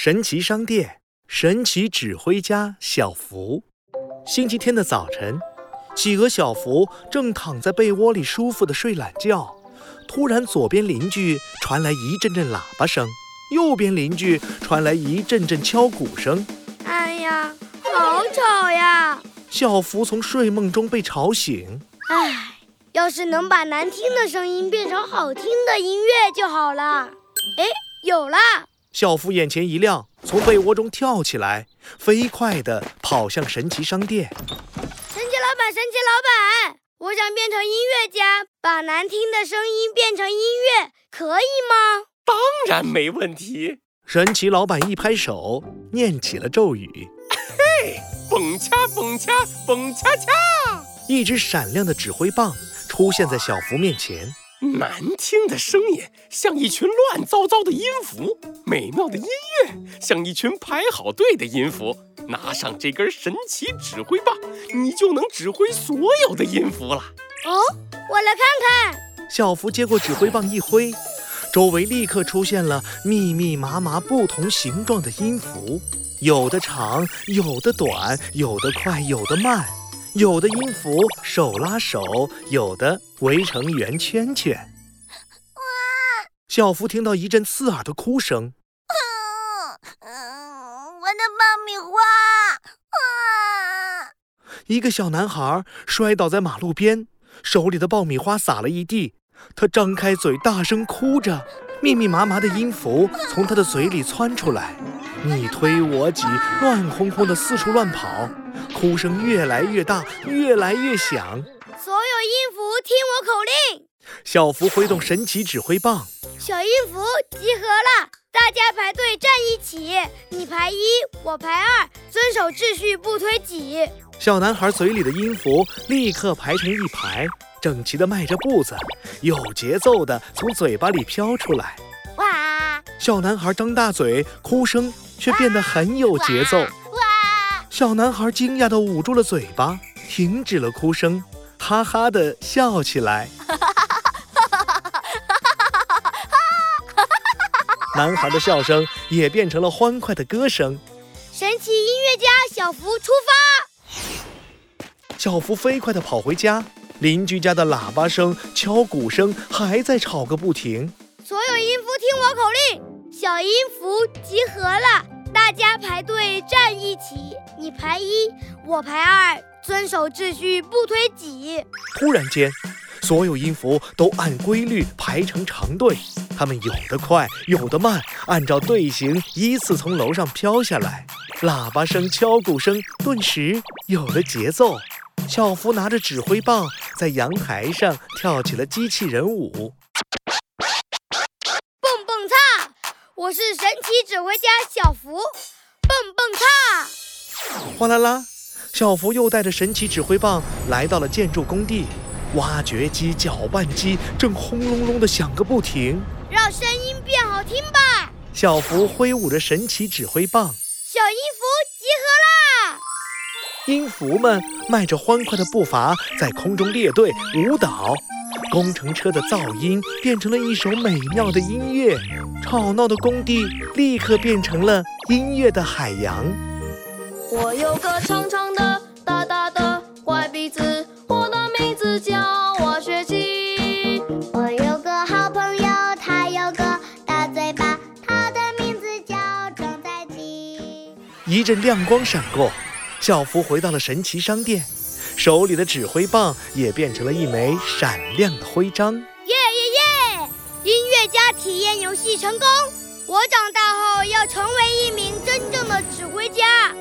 神奇商店，神奇指挥家小福。星期天的早晨，企鹅小福正躺在被窝里舒服的睡懒觉。突然，左边邻居传来一阵阵喇叭声，右边邻居传来一阵阵敲鼓声。哎呀，好吵呀！小福从睡梦中被吵醒。唉，要是能把难听的声音变成好听的音乐就好了。哎，有了！小福眼前一亮，从被窝中跳起来，飞快地跑向神奇商店。神奇老板，神奇老板，我想变成音乐家，把难听的声音变成音乐，可以吗？当然没问题。神奇老板一拍手，念起了咒语：“嘿，蹦恰蹦恰蹦恰恰！”一只闪亮的指挥棒出现在小福面前。难听的声音像一群乱糟糟的音符，美妙的音乐像一群排好队的音符。拿上这根神奇指挥棒，你就能指挥所有的音符了。哦，我来看看。小福接过指挥棒一挥，周围立刻出现了密密麻麻不同形状的音符，有的长，有的短，有的快，有的慢。有的音符手拉手，有的围成圆圈圈。哇！小福听到一阵刺耳的哭声。我的爆米花！啊！一个小男孩摔倒在马路边，手里的爆米花洒了一地。他张开嘴，大声哭着，密密麻麻的音符从他的嘴里窜出来，你推我挤，乱哄哄的四处乱跑。哭声越来越大，越来越响。所有音符听我口令。小福挥动神奇指挥棒，小音符集合了，大家排队站一起。你排一，我排二，遵守秩序，不推挤。小男孩嘴里的音符立刻排成一排，整齐地迈着步子，有节奏地从嘴巴里飘出来。哇！小男孩张大嘴，哭声却变得很有节奏。小男孩惊讶地捂住了嘴巴，停止了哭声，哈哈地笑起来。男孩的笑声也变成了欢快的歌声。神奇音乐家小福出发。小福飞快地跑回家，邻居家的喇叭声、敲鼓声还在吵个不停。所有音符听我口令，小音符集合了，大家排队站一起。你排一，我排二，遵守秩序，不推挤。突然间，所有音符都按规律排成长队，它们有的快，有的慢，按照队形依次从楼上飘下来。喇叭声、敲鼓声顿时有了节奏。小福拿着指挥棒在阳台上跳起了机器人舞。我是神奇指挥家小福。蹦蹦跳。哗啦啦，小福又带着神奇指挥棒来到了建筑工地，挖掘机、搅拌机正轰隆隆的响个不停。让声音变好听吧！小福挥舞着神奇指挥棒，小音符集合啦！音符们迈着欢快的步伐在空中列队舞蹈，工程车的噪音变成了一首美妙的音乐，吵闹的工地立刻变成了音乐的海洋。我有个长长的、大大的怪鼻子，我的名字叫挖掘机。我有个好朋友，他有个大嘴巴，他的名字叫装载机。一阵亮光闪过，校服回到了神奇商店，手里的指挥棒也变成了一枚闪亮的徽章。耶耶耶！音乐家体验游戏成功！我长大后要成为一名真正的指挥家。